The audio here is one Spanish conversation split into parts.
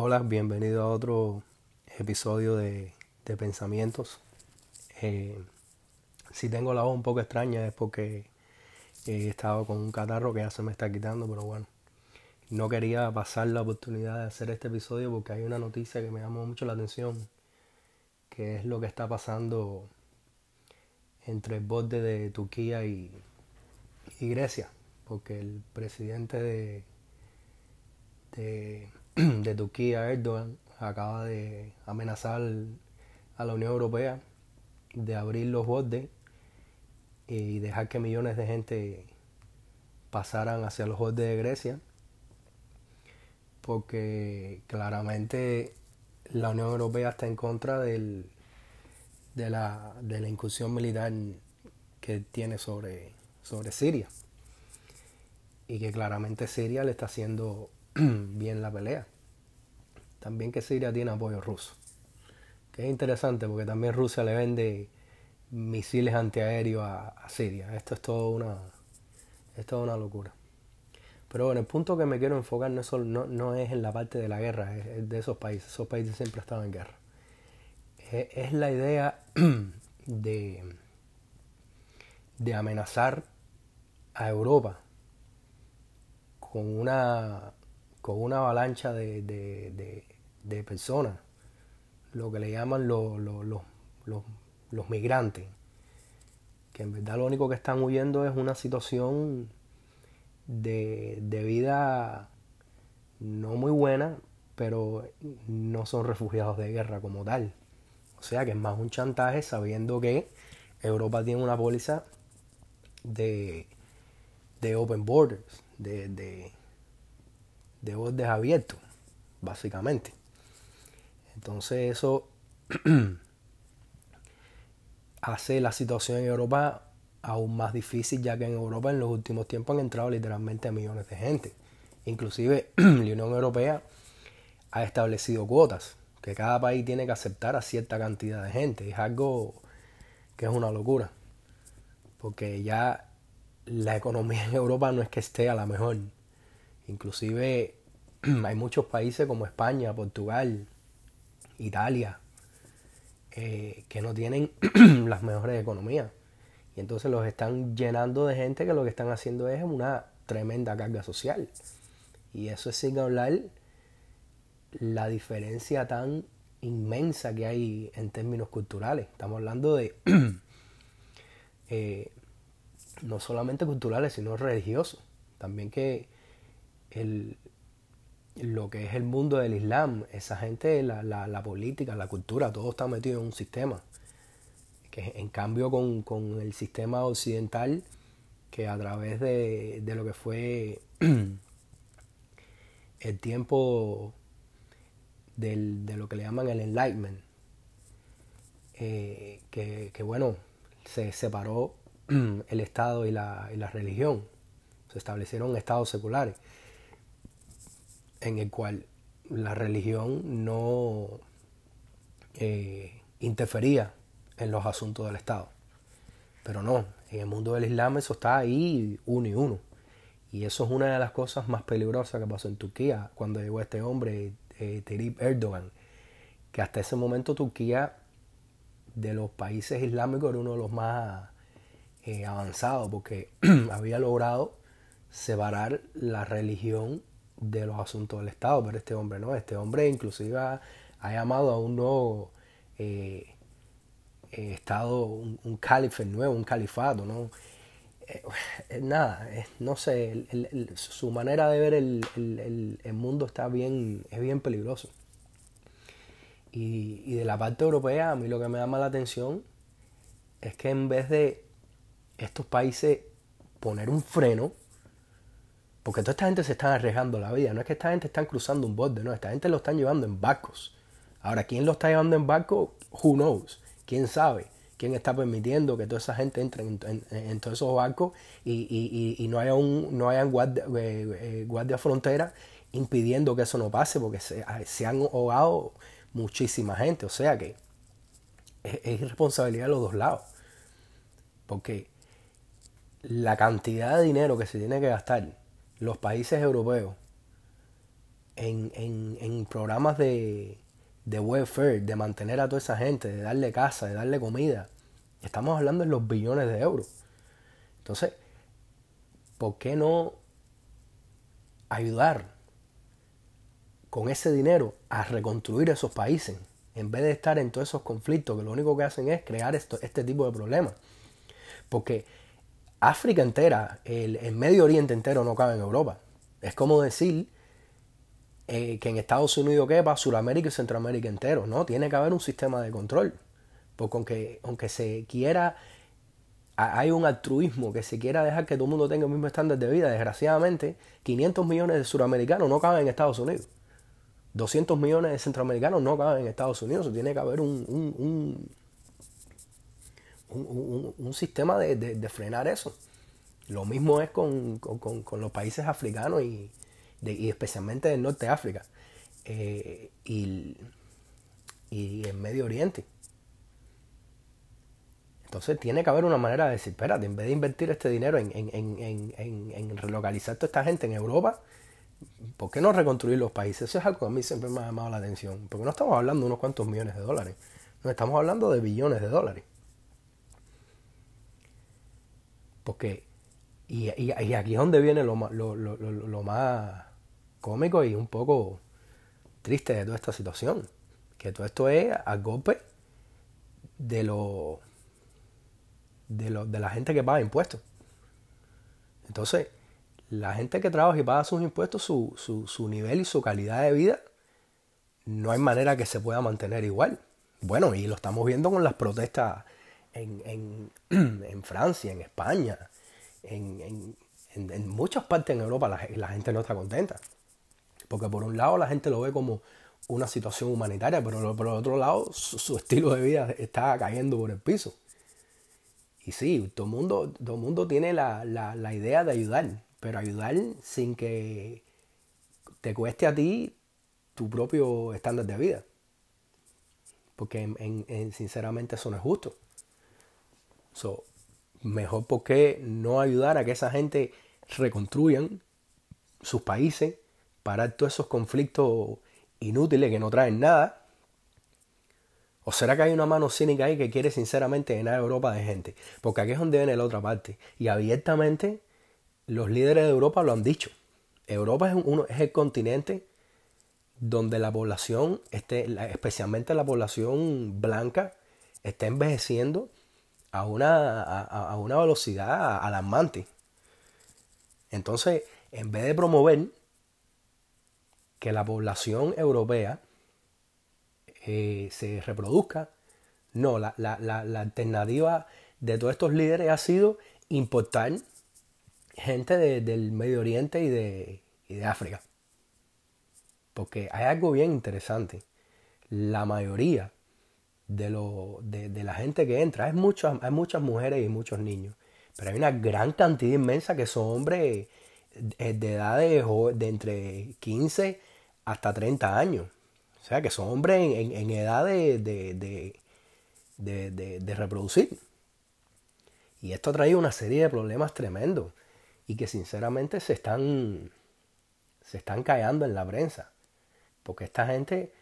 Hola, bienvenido a otro episodio de, Pensamientos. Eh, si tengo la voz un poco extraña es porque he estado con un catarro que ya se me está quitando, pero bueno, no quería pasar la oportunidad de hacer este episodio porque hay una noticia que me llamó mucho la atención, que es lo que está pasando entre el borde de Turquía y, y Grecia, porque el presidente de, de de Turquía, Erdogan, acaba de amenazar a la Unión Europea de abrir los bordes y dejar que millones de gente pasaran hacia los bordes de Grecia, porque claramente la Unión Europea está en contra del, de, la, de la incursión militar que tiene sobre, sobre Siria y que claramente Siria le está haciendo bien la pelea. También que Siria tiene apoyo ruso. Que es interesante porque también Rusia le vende misiles antiaéreos a, Siria. Esto es todo una, es una locura. Pero bueno, el punto que me quiero enfocar no es, no, es en la parte de la guerra, es, de esos países. Esos países siempre estaban en guerra. Es, es la idea de, de amenazar a Europa con una con una avalancha de, de, personas, lo que le llaman los, los, migrantes, que en verdad lo único que están huyendo es una situación de, de vida no muy buena, pero no son refugiados de guerra como tal. O sea que es más un chantaje sabiendo que Europa tiene una póliza de, de open borders, de, de bordes abiertos, básicamente. Entonces eso hace la situación en Europa aún más difícil, ya que en Europa en los últimos tiempos han entrado literalmente millones de gente. Inclusive la Unión Europea ha establecido cuotas, que cada país tiene que aceptar a cierta cantidad de gente. Es algo que es una locura, porque ya la economía en Europa no es que esté a la mejor. Inclusive hay muchos países como España, Portugal, Italia, eh, que no tienen las mejores economías. Y entonces los están llenando de gente que lo que están haciendo es una tremenda carga social. Y eso es sin hablar la diferencia tan inmensa que hay en términos culturales. Estamos hablando de eh, no solamente culturales, sino religiosos. También que el, lo que es el mundo del Islam, esa gente, la, la, política, la cultura, todo está metido en un sistema. Que en cambio con, con el sistema occidental, que a través de, de lo que fue el tiempo del, de lo que le llaman el Enlightenment, eh, que, que, bueno, se separó el Estado y la, y la religión, se establecieron estados seculares en el cual la religión no eh, interfería en los asuntos del Estado. Pero no, en el mundo del Islam eso está ahí uno y uno. Y eso es una de las cosas más peligrosas que pasó en Turquía cuando llegó este hombre, eh, Erdogan, que hasta ese momento Turquía, de los países islámicos, era uno de los más eh, avanzados porque había logrado separar la religión de los asuntos del Estado, pero este hombre no, este hombre inclusive ha, llamado a un nuevo eh, eh, Estado, un, un nuevo, un califato, ¿no? Eh, nada, no sé, su manera de ver el, mundo está bien, es bien peligroso. Y, y de la parte europea, a mí lo que me llama la atención es que en vez de estos países poner un freno, porque toda esta gente se está arriesgando la vida. No es que esta gente están cruzando un borde, no. Esta gente lo están llevando en barcos. Ahora, ¿quién lo está llevando en barco? Who knows? ¿Quién sabe? ¿Quién está permitiendo que toda esa gente entre en, todos esos barcos y, no haya un no hayan guardia, eh, eh, frontera impidiendo que eso no pase? Porque se, han ahogado muchísima gente. O sea que es, es irresponsabilidad de los dos lados. Porque la cantidad de dinero que se tiene que gastar los países europeos en, en, programas de, de welfare, de mantener a toda esa gente, de darle casa, de darle comida. Estamos hablando en los billones de euros. Entonces, ¿por qué no ayudar con ese dinero a reconstruir esos países? En vez de estar en todos esos conflictos que lo único que hacen es crear esto, este tipo de problemas. Porque África entera, el, Medio Oriente entero no cabe en Europa. Es como decir eh, que en Estados Unidos quepa Sudamérica y Centroamérica entero. No, tiene que haber un sistema de control. Porque aunque, se quiera, hay un altruismo que se quiera dejar que todo el mundo tenga el mismo estándar de vida, desgraciadamente, 500 millones de suramericanos no caben en Estados Unidos. 200 millones de centroamericanos no caben en Estados Unidos. tiene que haber un, un sistema de, de, frenar eso. Lo mismo es con, con, con los países africanos y, y especialmente del norte de África eh, y, y en Medio Oriente. Entonces tiene que haber una manera de decir, espérate, en vez de invertir este dinero en, en, en, en, relocalizar toda esta gente en Europa, ¿por qué no reconstruir los países? Eso es algo que a mí siempre me ha llamado la atención. Porque no estamos hablando de unos cuantos millones de dólares, no estamos hablando de billones de dólares. Porque, y, y, aquí es donde viene lo, lo, lo, lo más cómico y un poco triste de toda esta situación. Que todo esto es a golpe de lo, de lo de la gente que paga impuestos. Entonces, la gente que trabaja y paga sus impuestos, su, su, su nivel y su calidad de vida, no hay manera que se pueda mantener igual. Bueno, y lo estamos viendo con las protestas en, en, en Francia, en España, en, en, muchas partes en Europa la, la gente no está contenta. Porque por un lado la gente lo ve como una situación humanitaria, pero por el otro lado su, estilo de vida está cayendo por el piso. Y sí, todo el mundo, todo mundo tiene la, idea de ayudar, pero ayudar sin que te cueste a ti tu propio estándar de vida. Porque en, sinceramente eso no es justo. Mejor porque no ayudar a que esa gente reconstruyan sus países parar todos esos conflictos inútiles que no traen nada? ¿O será que hay una mano cínica ahí que quiere sinceramente llenar Europa de gente? Porque aquí es donde viene la otra parte. Y abiertamente los líderes de Europa lo han dicho. Europa es, uno, es el continente donde la población, esté, especialmente la población blanca, está envejeciendo a una, a una velocidad alarmante. Entonces, en vez de promover que la población europea eh, se reproduzca. No, la, alternativa de todos estos líderes ha sido importar gente del Medio Oriente y de, de África. Porque hay algo bien interesante. La mayoría de, lo, de, la gente que entra, hay muchas, muchas mujeres y muchos niños, pero hay una gran cantidad inmensa que son hombres de, de edades de entre 15 hasta 30 años. O sea, que son hombres en, edad de, de, reproducir. Y esto ha traído una serie de problemas tremendos y que sinceramente se están, se están en la prensa. Porque esta gente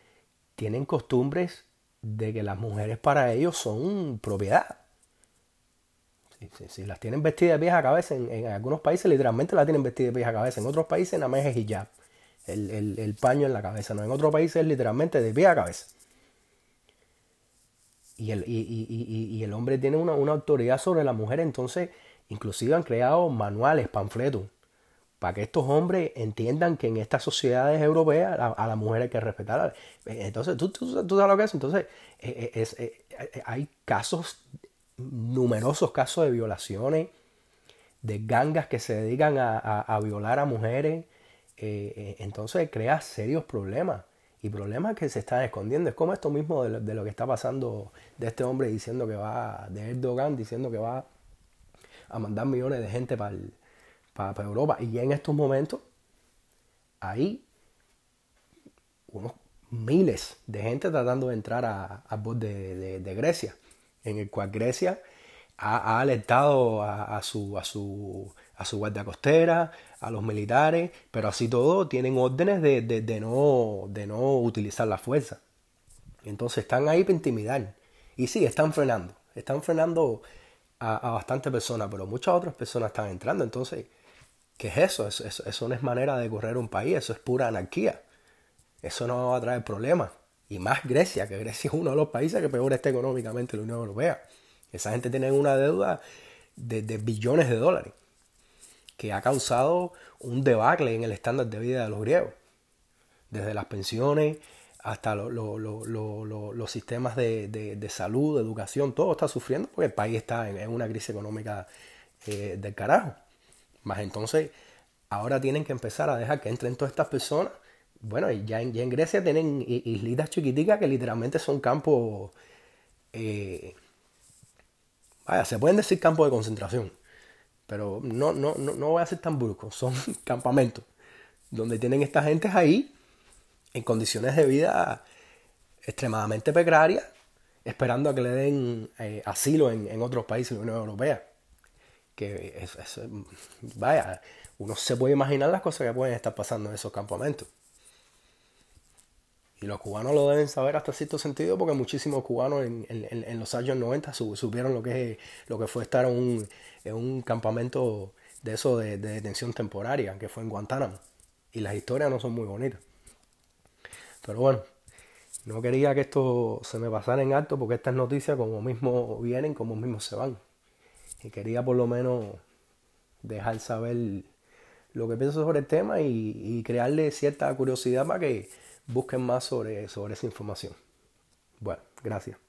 tienen costumbres de que las mujeres para ellos son propiedad. Si, las tienen vestidas de pies a cabeza, en, algunos países literalmente las tienen vestidas de pies a cabeza, en otros países nada más es hijab el, paño en la cabeza. ¿no? En otro país es literalmente de pie a cabeza. Y el, y, el hombre tiene una, autoridad sobre la mujer, entonces inclusive han creado manuales, panfletos, para que estos hombres entiendan que en estas sociedades europeas a, la mujer hay que respetar. Entonces, ¿tú, tú, sabes lo que es? Entonces, eh, eh, eh, hay casos, numerosos casos de violaciones, de gangas que se dedican a violar a mujeres, entonces crea serios problemas y problemas que se están escondiendo. Es como esto mismo de lo, que está pasando de este hombre diciendo que va, de Erdogan diciendo que va a mandar millones de gente para, para, Europa. Y en estos momentos hay unos miles de gente tratando de entrar a, a de, de, Grecia, en el cual Grecia ha, alertado a, su, a, su, a su guardia costera, a los militares, pero así todo tienen órdenes de, de, no, de no utilizar la fuerza. Entonces están ahí para intimidar. Y sí, están frenando. Están frenando a, bastantes personas, pero muchas otras personas están entrando. Entonces, ¿qué es eso? Eso, eso? no es manera de correr un país, eso es pura anarquía. Eso no va a traer problemas. Y más Grecia, que Grecia es uno de los países que peor está económicamente en la Unión Europea. Esa gente tiene una deuda de, de billones de dólares que ha causado un debacle en el estándar de vida de los griegos. Desde las pensiones hasta los sistemas de, salud, de educación, todo está sufriendo porque el país está en, una crisis económica eh, del carajo. Más entonces, ahora tienen que empezar a dejar que entren todas estas personas. Bueno, ya en, ya en Grecia tienen islitas chiquiticas que literalmente son campos, eh, vaya, se pueden decir campos de concentración pero no, no, no, no voy a ser tan brusco, son campamentos donde tienen estas gentes ahí en condiciones de vida extremadamente precarias, esperando a que le den eh, asilo en, otros países de la Unión Europea. Que es, vaya, uno se puede imaginar las cosas que pueden estar pasando en esos campamentos. Y los cubanos lo deben saber hasta cierto sentido porque muchísimos cubanos en, los años 90 supieron lo que, lo que fue estar en un, en un campamento de eso de, detención temporaria, que fue en Guantánamo. Y las historias no son muy bonitas. Pero bueno, no quería que esto se me pasara en alto porque estas noticias como mismo vienen, como mismo se van. Y quería por lo menos dejar saber lo que pienso sobre el tema y, y crearle cierta curiosidad para que busquen más sobre, sobre esa información. Bueno, gracias.